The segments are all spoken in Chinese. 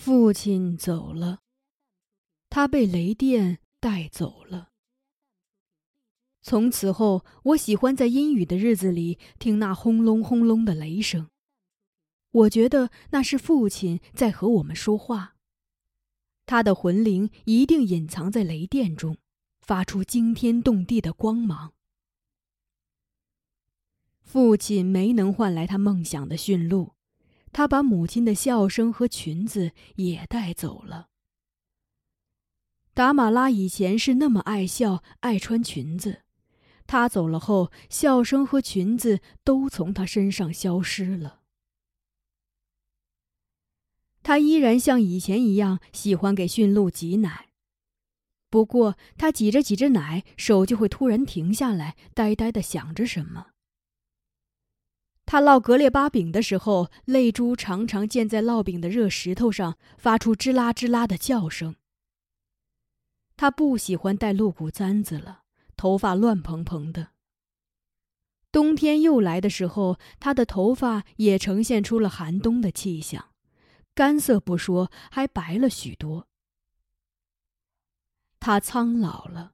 父亲走了，他被雷电带走了。从此后，我喜欢在阴雨的日子里听那轰隆轰隆的雷声。我觉得那是父亲在和我们说话。他的魂灵一定隐藏在雷电中，发出惊天动地的光芒。父亲没能换来他梦想的驯鹿。他把母亲的笑声和裙子也带走了。达马拉以前是那么爱笑、爱穿裙子，他走了后，笑声和裙子都从他身上消失了。他依然像以前一样喜欢给驯鹿挤奶，不过他挤着挤着奶，手就会突然停下来，呆呆的想着什么。他烙格列巴饼的时候，泪珠常常溅在烙饼的热石头上，发出吱啦吱啦的叫声。他不喜欢戴鹿骨簪子了，头发乱蓬蓬的。冬天又来的时候，他的头发也呈现出了寒冬的气象，干涩不说，还白了许多。他苍老了，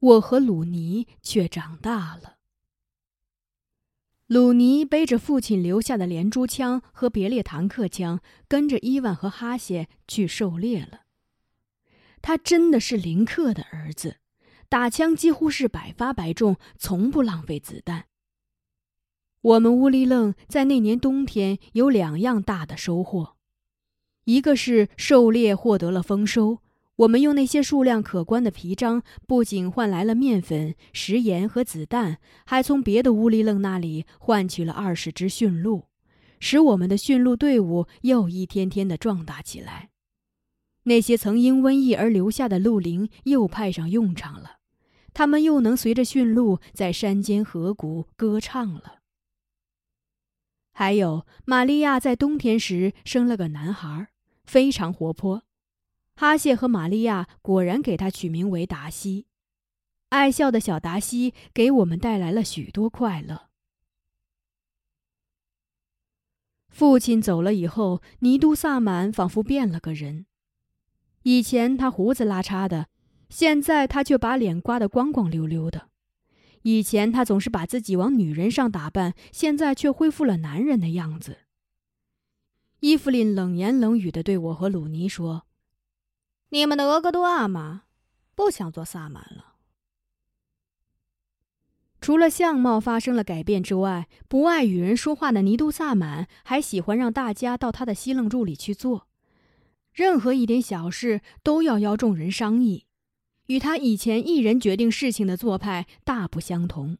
我和鲁尼却长大了。鲁尼背着父亲留下的连珠枪和别列坦克枪，跟着伊万和哈谢去狩猎了。他真的是林克的儿子，打枪几乎是百发百中，从不浪费子弹。我们乌里楞在那年冬天有两样大的收获，一个是狩猎获得了丰收。我们用那些数量可观的皮张，不仅换来了面粉、食盐和子弹，还从别的乌里楞那里换取了二十只驯鹿，使我们的驯鹿队伍又一天天的壮大起来。那些曾因瘟疫而留下的鹿灵又派上用场了，他们又能随着驯鹿在山间河谷歌唱了。还有，玛利亚在冬天时生了个男孩，非常活泼。哈谢和玛利亚果然给他取名为达西，爱笑的小达西给我们带来了许多快乐。父亲走了以后，尼都萨满仿佛变了个人。以前他胡子拉碴的，现在他却把脸刮得光光溜溜的；以前他总是把自己往女人上打扮，现在却恢复了男人的样子。伊芙琳冷言冷语的对我和鲁尼说。你们的俄格多阿玛不想做萨满了。除了相貌发生了改变之外，不爱与人说话的尼都萨满还喜欢让大家到他的西楞柱里去做，任何一点小事都要邀众人商议，与他以前一人决定事情的做派大不相同。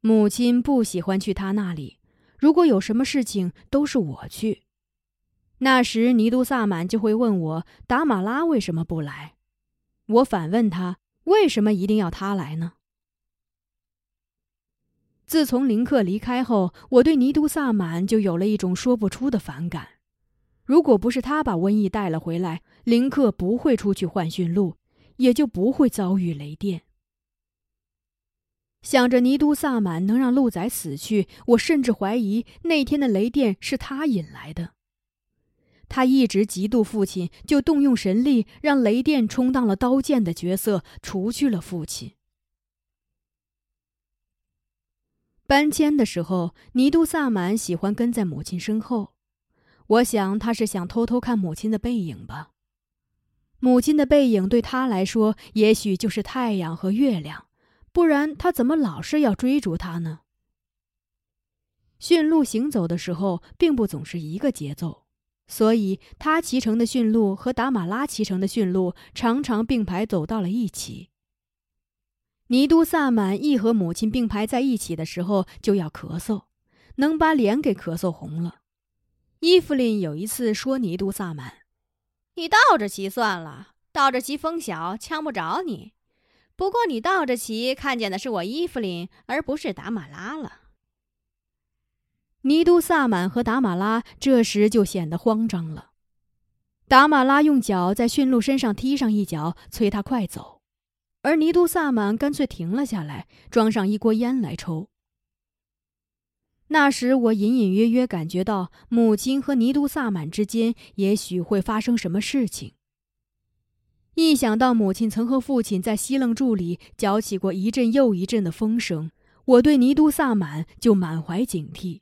母亲不喜欢去他那里，如果有什么事情，都是我去。那时，尼都萨满就会问我：“达马拉为什么不来？”我反问他：“为什么一定要他来呢？”自从林克离开后，我对尼都萨满就有了一种说不出的反感。如果不是他把瘟疫带了回来，林克不会出去换驯鹿，也就不会遭遇雷电。想着尼都萨满能让鹿仔死去，我甚至怀疑那天的雷电是他引来的。他一直嫉妒父亲，就动用神力让雷电充当了刀剑的角色，除去了父亲。搬迁的时候，尼都萨满喜欢跟在母亲身后，我想他是想偷偷看母亲的背影吧。母亲的背影对他来说，也许就是太阳和月亮，不然他怎么老是要追逐他呢？驯鹿行走的时候，并不总是一个节奏。所以，他骑乘的驯鹿和达马拉骑乘的驯鹿常常并排走到了一起。尼都萨满一和母亲并排在一起的时候就要咳嗽，能把脸给咳嗽红了。伊芙琳有一次说：“尼都萨满，你倒着骑算了，倒着骑风小，呛不着你。不过你倒着骑，看见的是我伊芙琳，而不是达马拉了。”尼都萨满和达马拉这时就显得慌张了。达马拉用脚在驯鹿身上踢上一脚，催他快走，而尼都萨满干脆停了下来，装上一锅烟来抽。那时我隐隐约约感觉到母亲和尼都萨满之间也许会发生什么事情。一想到母亲曾和父亲在西楞柱里搅起过一阵又一阵的风声，我对尼都萨满就满怀警惕。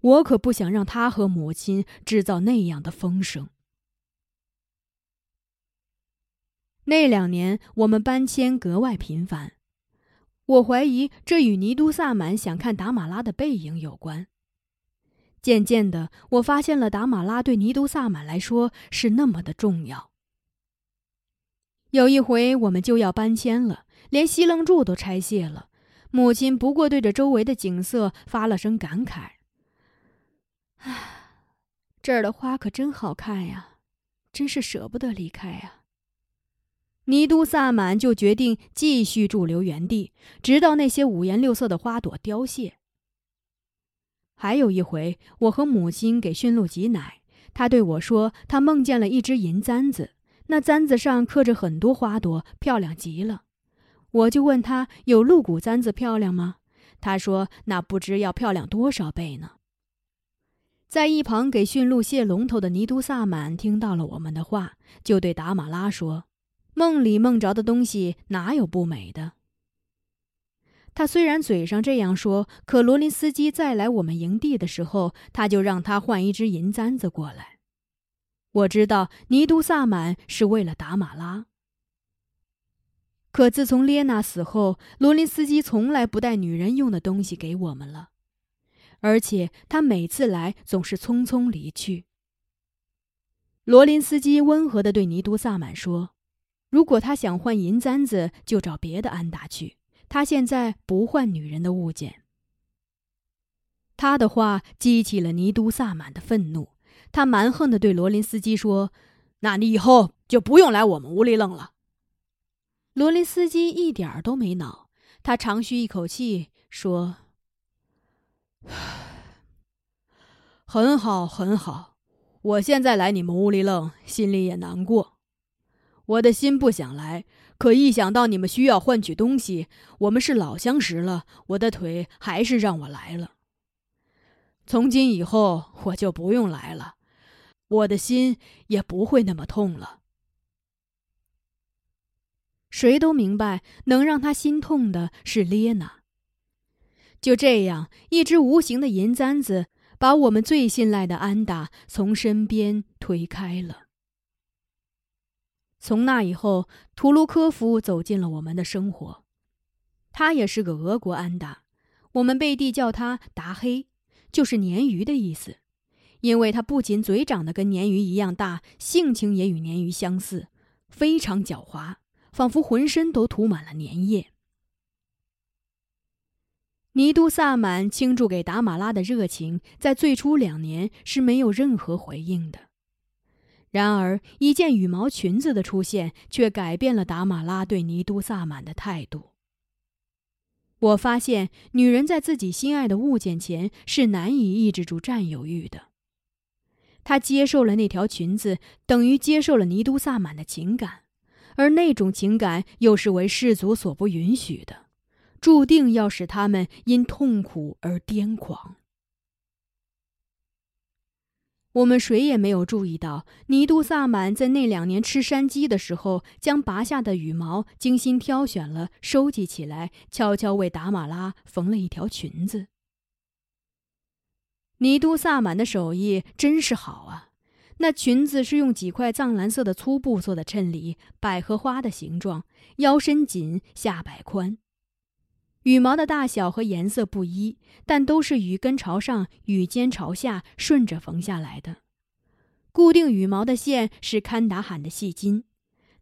我可不想让他和母亲制造那样的风声。那两年我们搬迁格外频繁，我怀疑这与尼都萨满想看达玛拉的背影有关。渐渐的，我发现了达玛拉对尼都萨满来说是那么的重要。有一回，我们就要搬迁了，连西楞柱都拆卸了。母亲不过对着周围的景色发了声感慨：“唉，这儿的花可真好看呀，真是舍不得离开呀。”尼都萨满就决定继续驻留原地，直到那些五颜六色的花朵凋谢。还有一回，我和母亲给驯鹿挤奶，他对我说，他梦见了一只银簪子。那簪子上刻着很多花朵，漂亮极了。我就问他有鹿骨簪子漂亮吗？他说那不知要漂亮多少倍呢。在一旁给驯鹿卸龙头的尼都萨满听到了我们的话，就对达玛拉说：“梦里梦着的东西哪有不美的？”他虽然嘴上这样说，可罗林斯基再来我们营地的时候，他就让他换一只银簪子过来。我知道尼都萨满是为了达马拉，可自从列娜死后，罗林斯基从来不带女人用的东西给我们了，而且他每次来总是匆匆离去。罗林斯基温和地对尼都萨满说：“如果他想换银簪子，就找别的安达去。他现在不换女人的物件。”他的话激起了尼都萨满的愤怒。他蛮横地对罗林斯基说：“那你以后就不用来我们屋里愣了。”罗林斯基一点都没恼，他长吁一口气说：“ 很好，很好。我现在来你们屋里愣，心里也难过。我的心不想来，可一想到你们需要换取东西，我们是老相识了，我的腿还是让我来了。从今以后，我就不用来了。”我的心也不会那么痛了。谁都明白，能让他心痛的是列娜。就这样，一只无形的银簪子把我们最信赖的安达从身边推开了。从那以后，图卢科夫走进了我们的生活。他也是个俄国安达，我们背地叫他达黑，就是鲶鱼的意思。因为他不仅嘴长得跟鲶鱼一样大，性情也与鲶鱼相似，非常狡猾，仿佛浑身都涂满了粘液。尼都萨满倾注给达玛拉的热情，在最初两年是没有任何回应的。然而，一件羽毛裙子的出现，却改变了达玛拉对尼都萨满的态度。我发现，女人在自己心爱的物件前是难以抑制住占有欲的。她接受了那条裙子，等于接受了尼都萨满的情感，而那种情感又是为世族所不允许的，注定要使他们因痛苦而癫狂。我们谁也没有注意到，尼都萨满在那两年吃山鸡的时候，将拔下的羽毛精心挑选了，收集起来，悄悄为达玛拉缝了一条裙子。尼都萨满的手艺真是好啊！那裙子是用几块藏蓝色的粗布做的衬里，百合花的形状，腰身紧，下摆宽。羽毛的大小和颜色不一，但都是羽根朝上，羽尖朝下，顺着缝下来的。固定羽毛的线是堪达罕的细筋，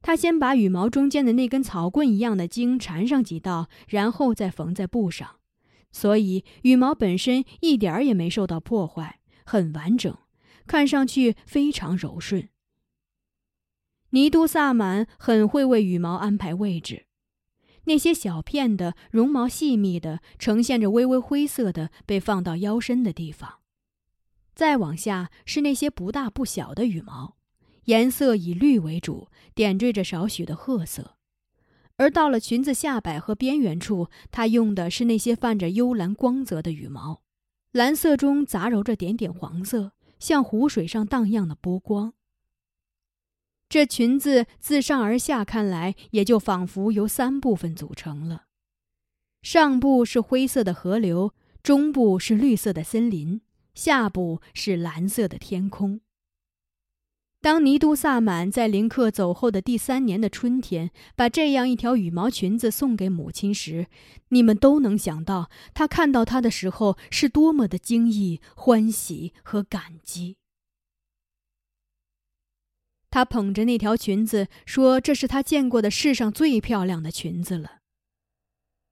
他先把羽毛中间的那根草棍一样的茎缠上几道，然后再缝在布上。所以羽毛本身一点儿也没受到破坏，很完整，看上去非常柔顺。尼都萨满很会为羽毛安排位置，那些小片的绒毛细密的，呈现着微微灰色的，被放到腰身的地方。再往下是那些不大不小的羽毛，颜色以绿为主，点缀着少许的褐色。而到了裙子下摆和边缘处，他用的是那些泛着幽蓝光泽的羽毛，蓝色中杂糅着点点黄色，像湖水上荡漾的波光。这裙子自上而下看来，也就仿佛由三部分组成了：上部是灰色的河流，中部是绿色的森林，下部是蓝色的天空。当尼都萨满在林克走后的第三年的春天，把这样一条羽毛裙子送给母亲时，你们都能想到他看到它的时候是多么的惊异、欢喜和感激。他捧着那条裙子说：“这是他见过的世上最漂亮的裙子了。”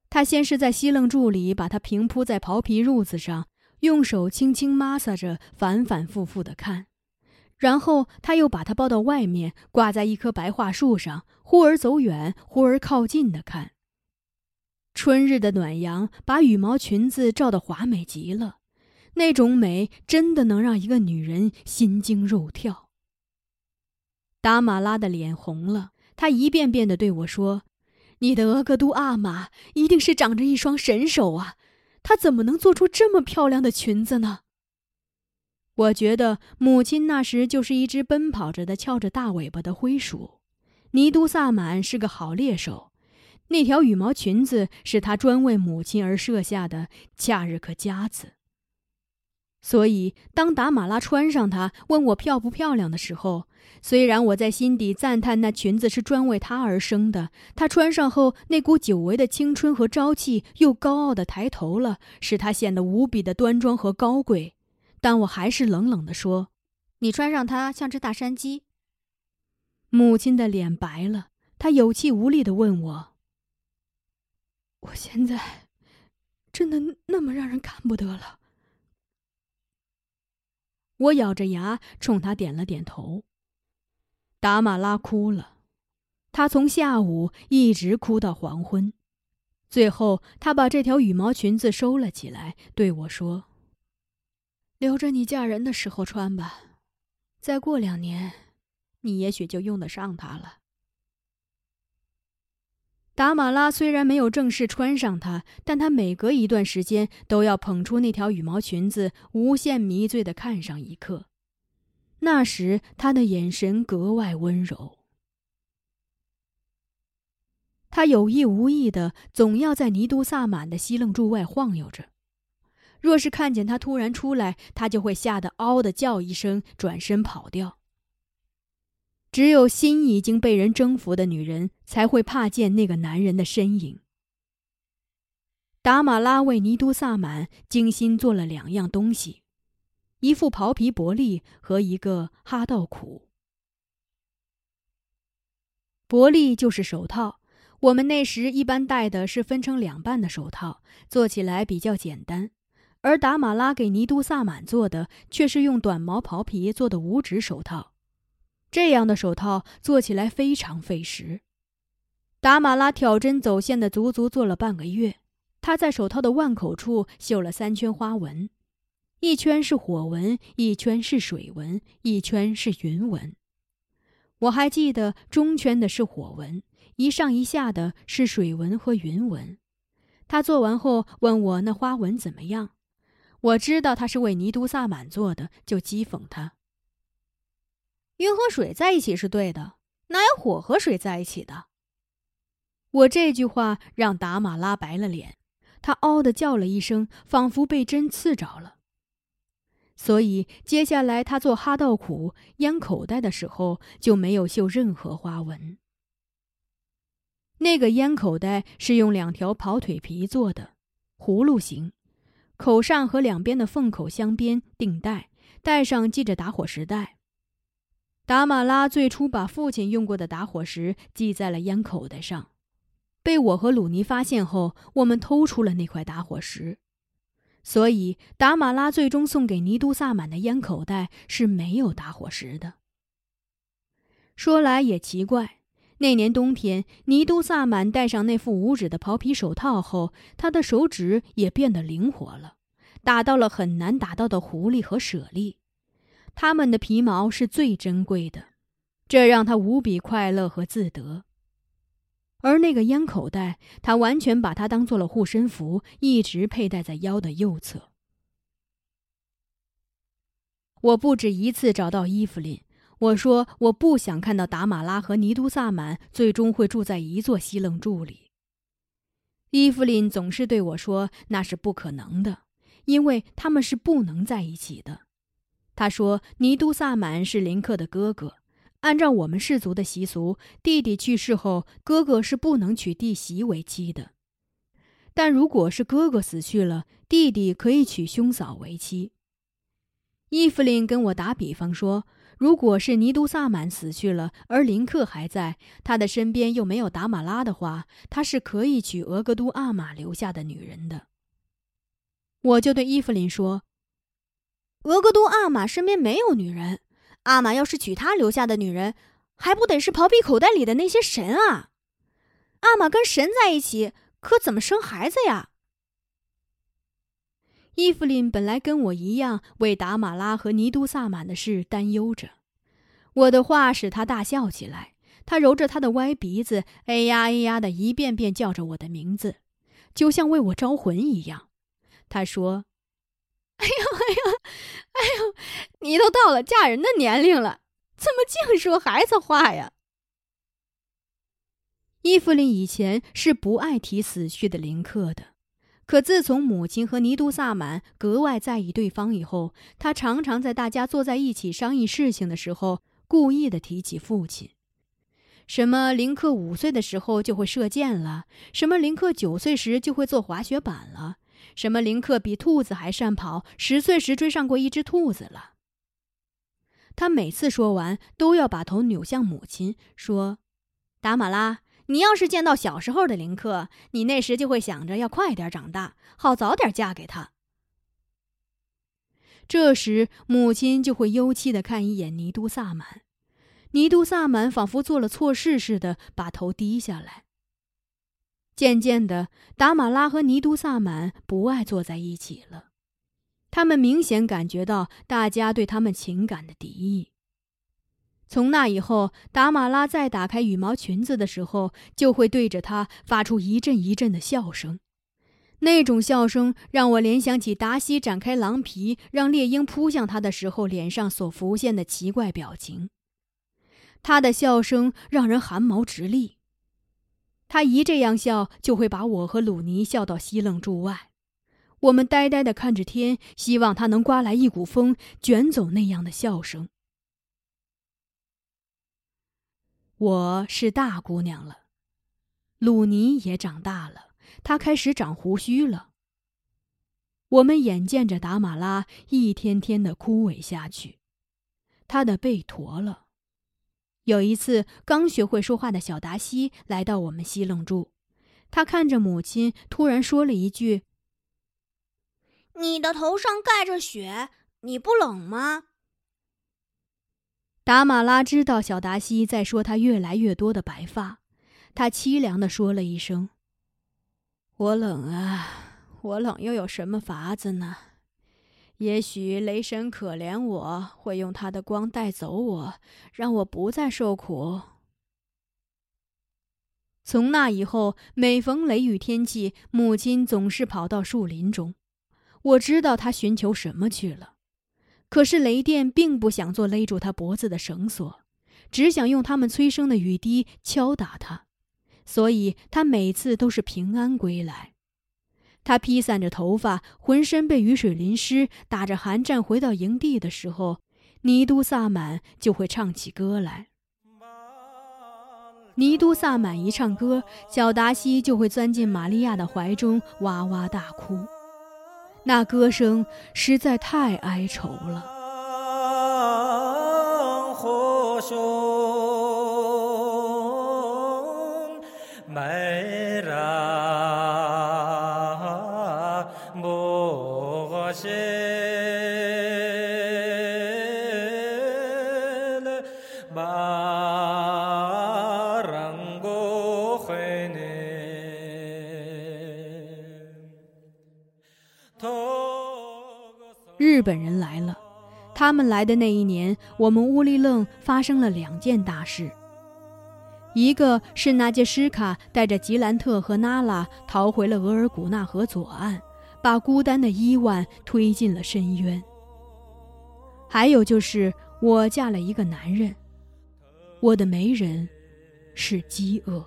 他先是在西楞柱里把它平铺在袍皮褥子上，用手轻轻摩挲着，反反复复的看。然后他又把它抱到外面，挂在一棵白桦树上，忽而走远，忽而靠近的看。春日的暖阳把羽毛裙子照得华美极了，那种美真的能让一个女人心惊肉跳。达马拉的脸红了，她一遍遍的对我说：“你的额格都阿玛一定是长着一双神手啊，她怎么能做出这么漂亮的裙子呢？”我觉得母亲那时就是一只奔跑着的、翘着大尾巴的灰鼠。尼都萨满是个好猎手，那条羽毛裙子是他专为母亲而设下的恰日克夹子。所以，当达马拉穿上它，问我漂不漂亮的时候，虽然我在心底赞叹那裙子是专为她而生的，她穿上后那股久违的青春和朝气又高傲的抬头了，使她显得无比的端庄和高贵。但我还是冷冷地说：“你穿上它像只大山鸡。”母亲的脸白了，她有气无力地问我：“我现在真的那么让人看不得了？”我咬着牙冲他点了点头。达玛拉哭了，她从下午一直哭到黄昏，最后她把这条羽毛裙子收了起来，对我说。留着你嫁人的时候穿吧，再过两年，你也许就用得上它了。达马拉虽然没有正式穿上它，但他每隔一段时间都要捧出那条羽毛裙子，无限迷醉的看上一刻。那时他的眼神格外温柔，他有意无意的总要在尼都萨满的西楞柱外晃悠着。若是看见他突然出来，他就会吓得嗷的叫一声，转身跑掉。只有心已经被人征服的女人才会怕见那个男人的身影。达马拉为尼都萨满精心做了两样东西：一副袍皮薄利和一个哈道苦。薄利就是手套，我们那时一般戴的是分成两半的手套，做起来比较简单。而达马拉给尼都萨满做的却是用短毛袍皮做的五指手套，这样的手套做起来非常费时。达马拉挑针走线的足足做了半个月。他在手套的腕口处绣了三圈花纹，一圈是火纹，一圈是水纹，一圈是云纹。我还记得中圈的是火纹，一上一下的是水纹和云纹。他做完后问我那花纹怎么样。我知道他是为尼都萨满做的，就讥讽他。云和水在一起是对的，哪有火和水在一起的？我这句话让达马拉白了脸，他嗷的叫了一声，仿佛被针刺着了。所以接下来他做哈道苦烟口袋的时候就没有绣任何花纹。那个烟口袋是用两条跑腿皮做的，葫芦形。口上和两边的缝口镶边钉带，带上系着打火石带。达马拉最初把父亲用过的打火石系在了烟口袋上，被我和鲁尼发现后，我们偷出了那块打火石，所以达马拉最终送给尼都萨满的烟口袋是没有打火石的。说来也奇怪，那年冬天，尼都萨满戴上那副五指的袍皮手套后，他的手指也变得灵活了。打到了很难打到的狐狸和舍利，他们的皮毛是最珍贵的，这让他无比快乐和自得。而那个烟口袋，他完全把它当做了护身符，一直佩戴在腰的右侧。我不止一次找到伊芙琳，我说我不想看到达马拉和尼都萨满最终会住在一座西楞柱里。伊芙琳总是对我说：“那是不可能的，因为他们是不能在一起的。”他说：“尼都萨满是林克的哥哥，按照我们氏族的习俗，弟弟去世后，哥哥是不能娶弟媳为妻的。但如果是哥哥死去了，弟弟可以娶兄嫂为妻。”伊芙琳跟我打比方说。如果是尼都萨满死去了，而林克还在，他的身边又没有达玛拉的话，他是可以娶俄格都阿玛留下的女人的。我就对伊芙琳说：“俄格都阿玛身边没有女人，阿玛要是娶他留下的女人，还不得是袍皮口袋里的那些神啊？阿玛跟神在一起，可怎么生孩子呀？”伊芙琳本来跟我一样为达马拉和尼都萨满的事担忧着，我的话使他大笑起来。他揉着他的歪鼻子，哎呀哎呀的一遍遍叫着我的名字，就像为我招魂一样。他说：“哎 呦 哎呦，你都到了嫁人的年龄了，怎么净说孩子话呀？”伊芙琳以前是不爱提死去的林克的。可自从母亲和尼都萨满格外在意对方以后，她常常在大家坐在一起商议事情的时候，故意的提起父亲。什么林克五岁的时候就会射箭了，什么林克九岁时就会坐滑雪板了，什么林克比兔子还善跑，十岁时追上过一只兔子了。他每次说完，都要把头扭向母亲，说：“达玛拉。”你要是见到小时候的林克，你那时就会想着要快点长大，好早点嫁给他。这时，母亲就会忧戚的看一眼尼都萨满，尼都萨满仿佛做了错事似的，把头低下来。渐渐的，达马拉和尼都萨满不爱坐在一起了，他们明显感觉到大家对他们情感的敌意。从那以后，达马拉再打开羽毛裙子的时候，就会对着他发出一阵一阵的笑声。那种笑声让我联想起达西展开狼皮让猎鹰扑向他的时候脸上所浮现的奇怪表情。他的笑声让人汗毛直立。他一这样笑，就会把我和鲁尼笑到西楞柱外。我们呆呆地看着天，希望他能刮来一股风，卷走那样的笑声。我是大姑娘了，鲁尼也长大了，他开始长胡须了。我们眼见着达马拉一天天的枯萎下去，他的背驼了。有一次，刚学会说话的小达西来到我们西楞柱，他看着母亲，突然说了一句：“你的头上盖着雪，你不冷吗？”达马拉知道小达西在说他越来越多的白发，他凄凉地说了一声：“我冷啊，我冷又有什么法子呢？也许雷神可怜我，会用他的光带走我，让我不再受苦。”从那以后，每逢雷雨天气，母亲总是跑到树林中，我知道她寻求什么去了。可是雷电并不想做勒住他脖子的绳索，只想用他们催生的雨滴敲打他，所以他每次都是平安归来。他披散着头发，浑身被雨水淋湿，打着寒战回到营地的时候，尼都萨满就会唱起歌来。尼都萨满一唱歌，小达西就会钻进玛利亚的怀中，哇哇大哭。那歌声实在太哀愁了。日本人来了，他们来的那一年，我们乌里楞发生了两件大事。一个是那杰什卡带着吉兰特和娜拉逃回了额尔古纳河左岸，把孤单的伊万推进了深渊；还有就是我嫁了一个男人，我的媒人是饥饿。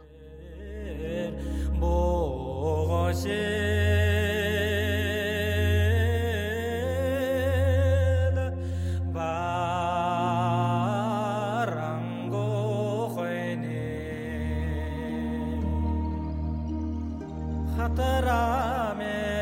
हतरामे